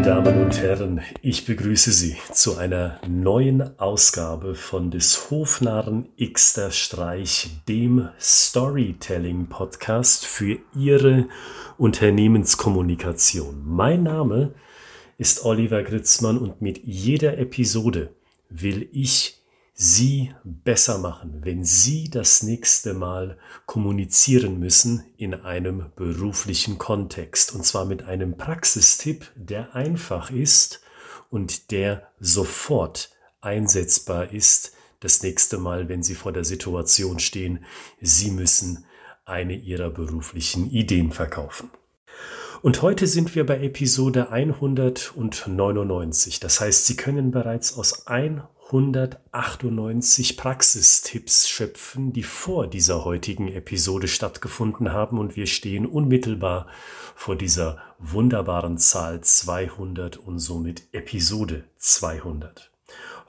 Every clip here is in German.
Meine Damen und Herren, ich begrüße Sie zu einer neuen Ausgabe von des Hofnarren Xter Streich, dem Storytelling Podcast für Ihre Unternehmenskommunikation. Mein Name ist Oliver Gritzmann und mit jeder Episode will ich Sie besser machen, wenn Sie das nächste Mal kommunizieren müssen in einem beruflichen Kontext. Und zwar mit einem Praxistipp, der einfach ist und der sofort einsetzbar ist. Das nächste Mal, wenn Sie vor der Situation stehen, Sie müssen eine Ihrer beruflichen Ideen verkaufen. Und heute sind wir bei Episode 199. Das heißt, Sie können bereits aus 100 198 Praxistipps schöpfen, die vor dieser heutigen Episode stattgefunden haben und wir stehen unmittelbar vor dieser wunderbaren Zahl 200 und somit Episode 200.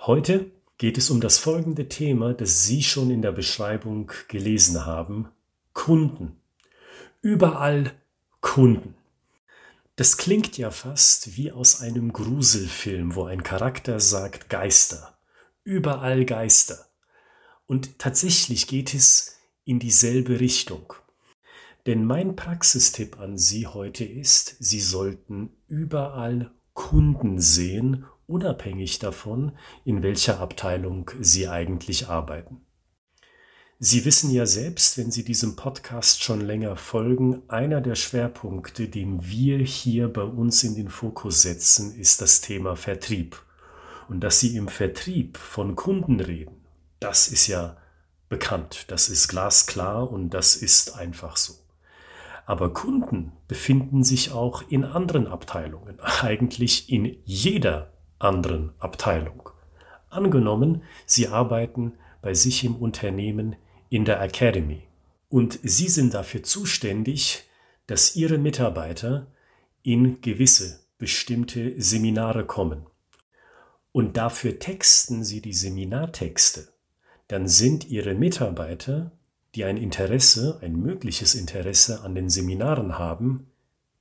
Heute geht es um das folgende Thema, das Sie schon in der Beschreibung gelesen haben. Kunden. Überall Kunden. Das klingt ja fast wie aus einem Gruselfilm, wo ein Charakter sagt Geister überall Geister. Und tatsächlich geht es in dieselbe Richtung. Denn mein Praxistipp an Sie heute ist, Sie sollten überall Kunden sehen, unabhängig davon, in welcher Abteilung Sie eigentlich arbeiten. Sie wissen ja selbst, wenn Sie diesem Podcast schon länger folgen, einer der Schwerpunkte, den wir hier bei uns in den Fokus setzen, ist das Thema Vertrieb. Und dass sie im Vertrieb von Kunden reden, das ist ja bekannt, das ist glasklar und das ist einfach so. Aber Kunden befinden sich auch in anderen Abteilungen, eigentlich in jeder anderen Abteilung. Angenommen, Sie arbeiten bei sich im Unternehmen in der Academy und Sie sind dafür zuständig, dass Ihre Mitarbeiter in gewisse bestimmte Seminare kommen und dafür texten Sie die Seminartexte, dann sind Ihre Mitarbeiter, die ein Interesse, ein mögliches Interesse an den Seminaren haben,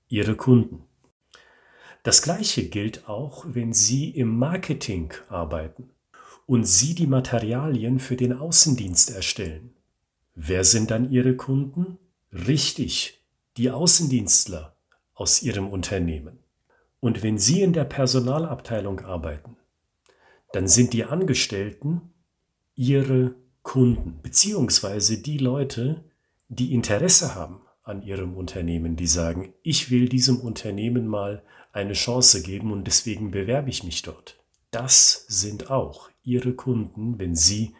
Ihre Kunden. Das Gleiche gilt auch, wenn Sie im Marketing arbeiten und Sie die Materialien für den Außendienst erstellen. Wer sind dann Ihre Kunden? Richtig, die Außendienstler aus Ihrem Unternehmen. Und wenn Sie in der Personalabteilung arbeiten, dann sind die Angestellten ihre Kunden, beziehungsweise die Leute, die Interesse haben an ihrem Unternehmen, die sagen, ich will diesem Unternehmen mal eine Chance geben und deswegen bewerbe ich mich dort. Das sind auch ihre Kunden, wenn sie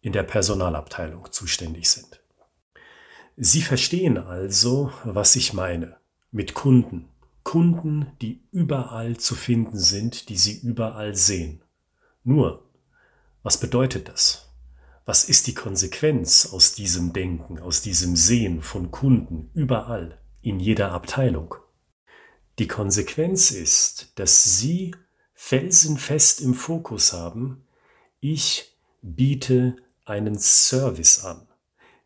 in der Personalabteilung zuständig sind. Sie verstehen also, was ich meine mit Kunden. Kunden, die überall zu finden sind, die Sie überall sehen. Nur, was bedeutet das? Was ist die Konsequenz aus diesem Denken, aus diesem Sehen von Kunden überall, in jeder Abteilung? Die Konsequenz ist, dass Sie felsenfest im Fokus haben, ich biete einen Service an.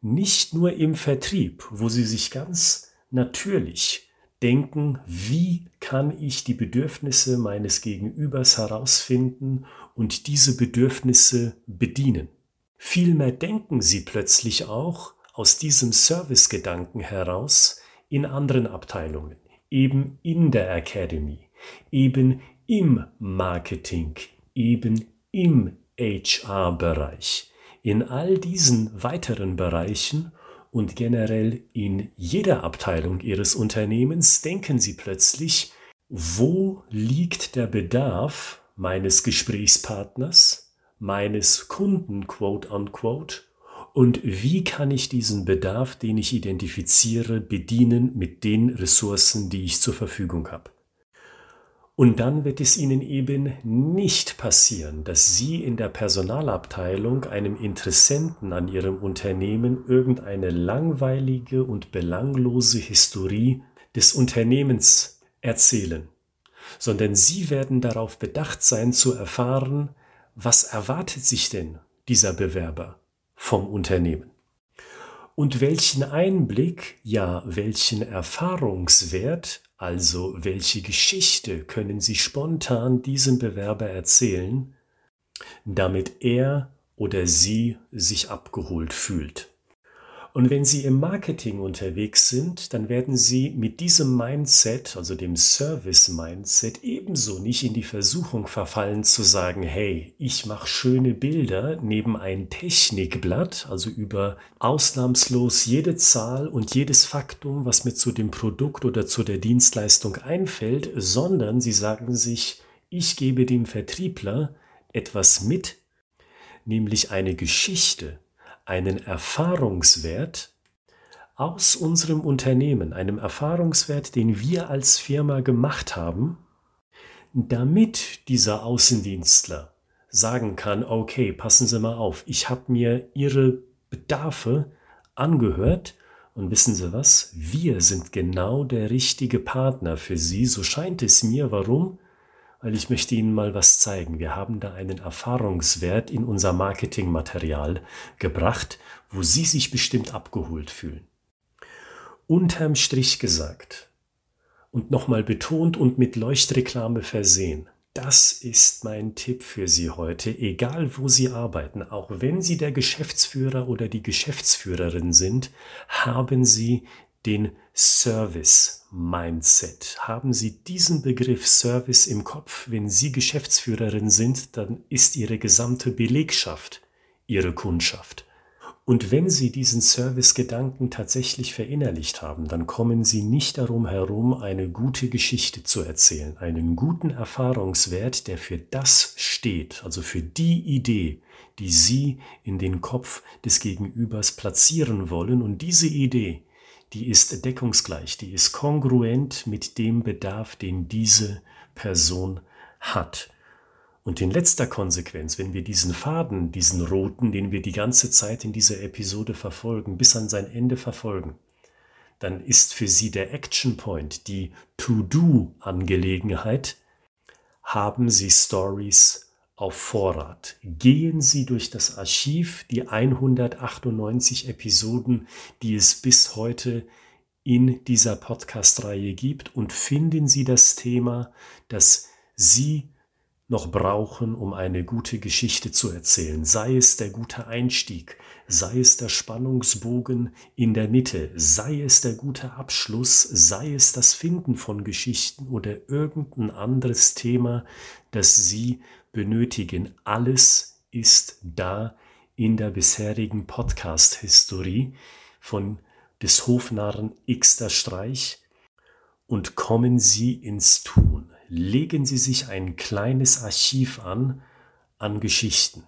Nicht nur im Vertrieb, wo Sie sich ganz natürlich denken, wie kann ich die Bedürfnisse meines Gegenübers herausfinden und diese Bedürfnisse bedienen. Vielmehr denken sie plötzlich auch aus diesem Servicegedanken heraus in anderen Abteilungen, eben in der Academy, eben im Marketing, eben im HR-Bereich. In all diesen weiteren Bereichen und generell in jeder Abteilung Ihres Unternehmens denken Sie plötzlich, wo liegt der Bedarf meines Gesprächspartners, meines Kunden, quote unquote, und wie kann ich diesen Bedarf, den ich identifiziere, bedienen mit den Ressourcen, die ich zur Verfügung habe. Und dann wird es Ihnen eben nicht passieren, dass Sie in der Personalabteilung einem Interessenten an Ihrem Unternehmen irgendeine langweilige und belanglose Historie des Unternehmens erzählen, sondern Sie werden darauf bedacht sein zu erfahren, was erwartet sich denn dieser Bewerber vom Unternehmen? Und welchen Einblick, ja welchen Erfahrungswert Also welche Geschichte können Sie spontan diesem Bewerber erzählen, damit er oder sie sich abgeholt fühlt? Und wenn Sie im Marketing unterwegs sind, dann werden Sie mit diesem Mindset, also dem Service-Mindset, ebenso nicht in die Versuchung verfallen zu sagen, hey, ich mache schöne Bilder neben ein Technikblatt, also über ausnahmslos jede Zahl und jedes Faktum, was mir zu dem Produkt oder zu der Dienstleistung einfällt, sondern Sie sagen sich, ich gebe dem Vertriebler etwas mit, nämlich eine Geschichte, einen Erfahrungswert aus unserem Unternehmen, einem Erfahrungswert, den wir als Firma gemacht haben, damit dieser Außendienstler sagen kann, okay, passen Sie mal auf, ich habe mir Ihre Bedarfe angehört und wissen Sie was, wir sind genau der richtige Partner für Sie, so scheint es mir, warum? Weil ich möchte Ihnen mal was zeigen. Wir haben da einen Erfahrungswert in unser Marketingmaterial gebracht, wo Sie sich bestimmt abgeholt fühlen. Unterm Strich gesagt und nochmal betont und mit Leuchtreklame versehen. Das ist mein Tipp für Sie heute, egal wo Sie arbeiten, auch wenn Sie der Geschäftsführer oder die Geschäftsführerin sind, haben Sie den Service Mindset. Haben Sie diesen Begriff Service im Kopf, wenn Sie Geschäftsführerin sind, dann ist Ihre gesamte Belegschaft Ihre Kundschaft. Und wenn Sie diesen Service-Gedanken tatsächlich verinnerlicht haben, dann kommen Sie nicht darum herum, eine gute Geschichte zu erzählen, einen guten Erfahrungswert, der für das steht, also für die Idee, die Sie in den Kopf des Gegenübers platzieren wollen. Und diese Idee, die ist deckungsgleich, die ist kongruent mit dem Bedarf, den diese Person hat. Und in letzter Konsequenz, wenn wir diesen Faden, diesen roten, den wir die ganze Zeit in dieser Episode verfolgen, bis an sein Ende verfolgen, dann ist für Sie der Action Point, die To-Do-Angelegenheit, haben Sie Stories auf Vorrat. Gehen Sie durch das Archiv, die 198 Episoden, die es bis heute in dieser Podcast-Reihe gibt und finden Sie das Thema, das Sie noch brauchen, um eine gute Geschichte zu erzählen. Sei es der gute Einstieg, sei es der Spannungsbogen in der Mitte, sei es der gute Abschluss, sei es das Finden von Geschichten oder irgendein anderes Thema, das Sie benötigen. Alles ist da in der bisherigen Podcast-Historie von des Hofnarren Xter Streich und kommen Sie ins Tun. Legen Sie sich ein kleines Archiv an an Geschichten.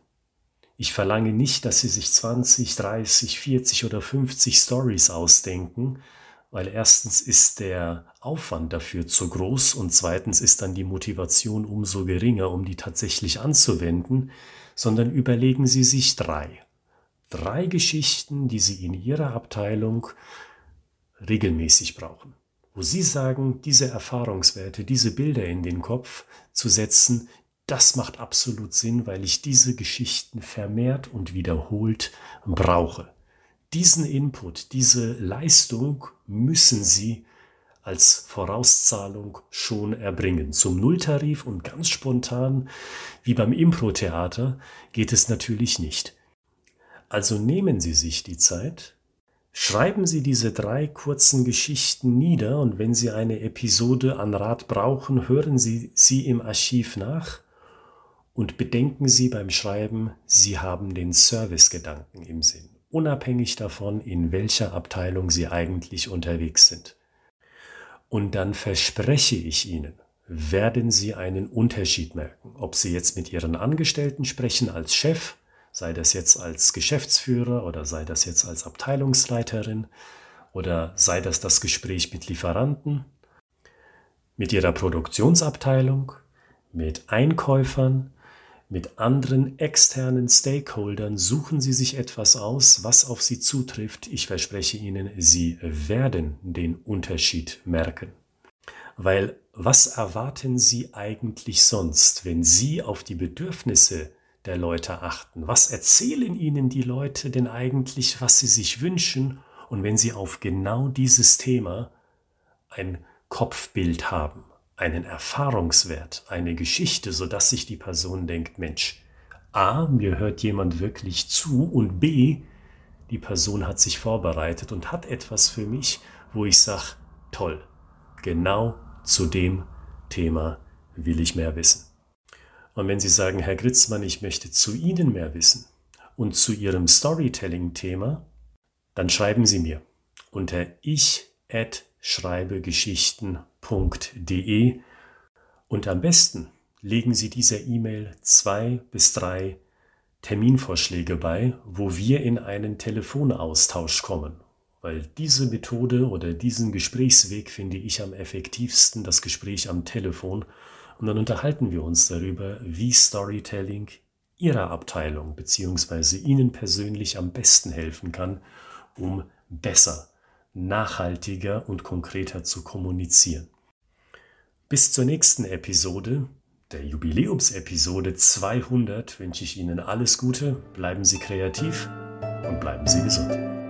Ich verlange nicht, dass Sie sich 20, 30, 40 oder 50 Stories ausdenken, weil erstens ist der Aufwand dafür zu groß und zweitens ist dann die Motivation umso geringer, um die tatsächlich anzuwenden, sondern überlegen Sie sich drei. Drei Geschichten, die Sie in Ihrer Abteilung regelmäßig brauchen. Wo Sie sagen, diese Erfahrungswerte, diese Bilder in den Kopf zu setzen, das macht absolut Sinn, weil ich diese Geschichten vermehrt und wiederholt brauche. Diesen Input, diese Leistung müssen Sie als Vorauszahlung schon erbringen. Zum Nulltarif und ganz spontan, wie beim Impro-Theater, geht es natürlich nicht. Also nehmen Sie sich die Zeit, schreiben Sie diese drei kurzen Geschichten nieder und wenn Sie eine Episode an Rat brauchen, hören Sie sie im Archiv nach und bedenken Sie beim Schreiben, Sie haben den Servicegedanken im Sinn unabhängig davon, in welcher Abteilung Sie eigentlich unterwegs sind. Und dann verspreche ich Ihnen, werden Sie einen Unterschied merken, ob Sie jetzt mit Ihren Angestellten sprechen als Chef, sei das jetzt als Geschäftsführer oder sei das jetzt als Abteilungsleiterin oder sei das das Gespräch mit Lieferanten, mit Ihrer Produktionsabteilung, mit Einkäufern, mit anderen externen Stakeholdern suchen Sie sich etwas aus, was auf Sie zutrifft. Ich verspreche Ihnen, Sie werden den Unterschied merken. Weil was erwarten Sie eigentlich sonst, wenn Sie auf die Bedürfnisse der Leute achten? Was erzählen Ihnen die Leute denn eigentlich, was sie sich wünschen? Und wenn Sie auf genau dieses Thema ein Kopfbild haben, einen Erfahrungswert, eine Geschichte, sodass sich die Person denkt, Mensch, A, mir hört jemand wirklich zu und B, die Person hat sich vorbereitet und hat etwas für mich, wo ich sage, toll, genau zu dem Thema will ich mehr wissen. Und wenn Sie sagen, Herr Gritzmann, ich möchte zu Ihnen mehr wissen und zu Ihrem Storytelling-Thema, dann schreiben Sie mir unter ich@schreibegeschichten.de und am besten legen Sie dieser E-Mail zwei bis drei Terminvorschläge bei, wo wir in einen Telefonaustausch kommen. Weil diese Methode oder diesen Gesprächsweg finde ich am effektivsten, das Gespräch am Telefon. Und dann unterhalten wir uns darüber, wie Storytelling Ihrer Abteilung bzw. Ihnen persönlich am besten helfen kann, um besser, nachhaltiger und konkreter zu kommunizieren. Bis zur nächsten Episode, der Jubiläumsepisode 200, wünsche ich Ihnen alles Gute, bleiben Sie kreativ und bleiben Sie gesund.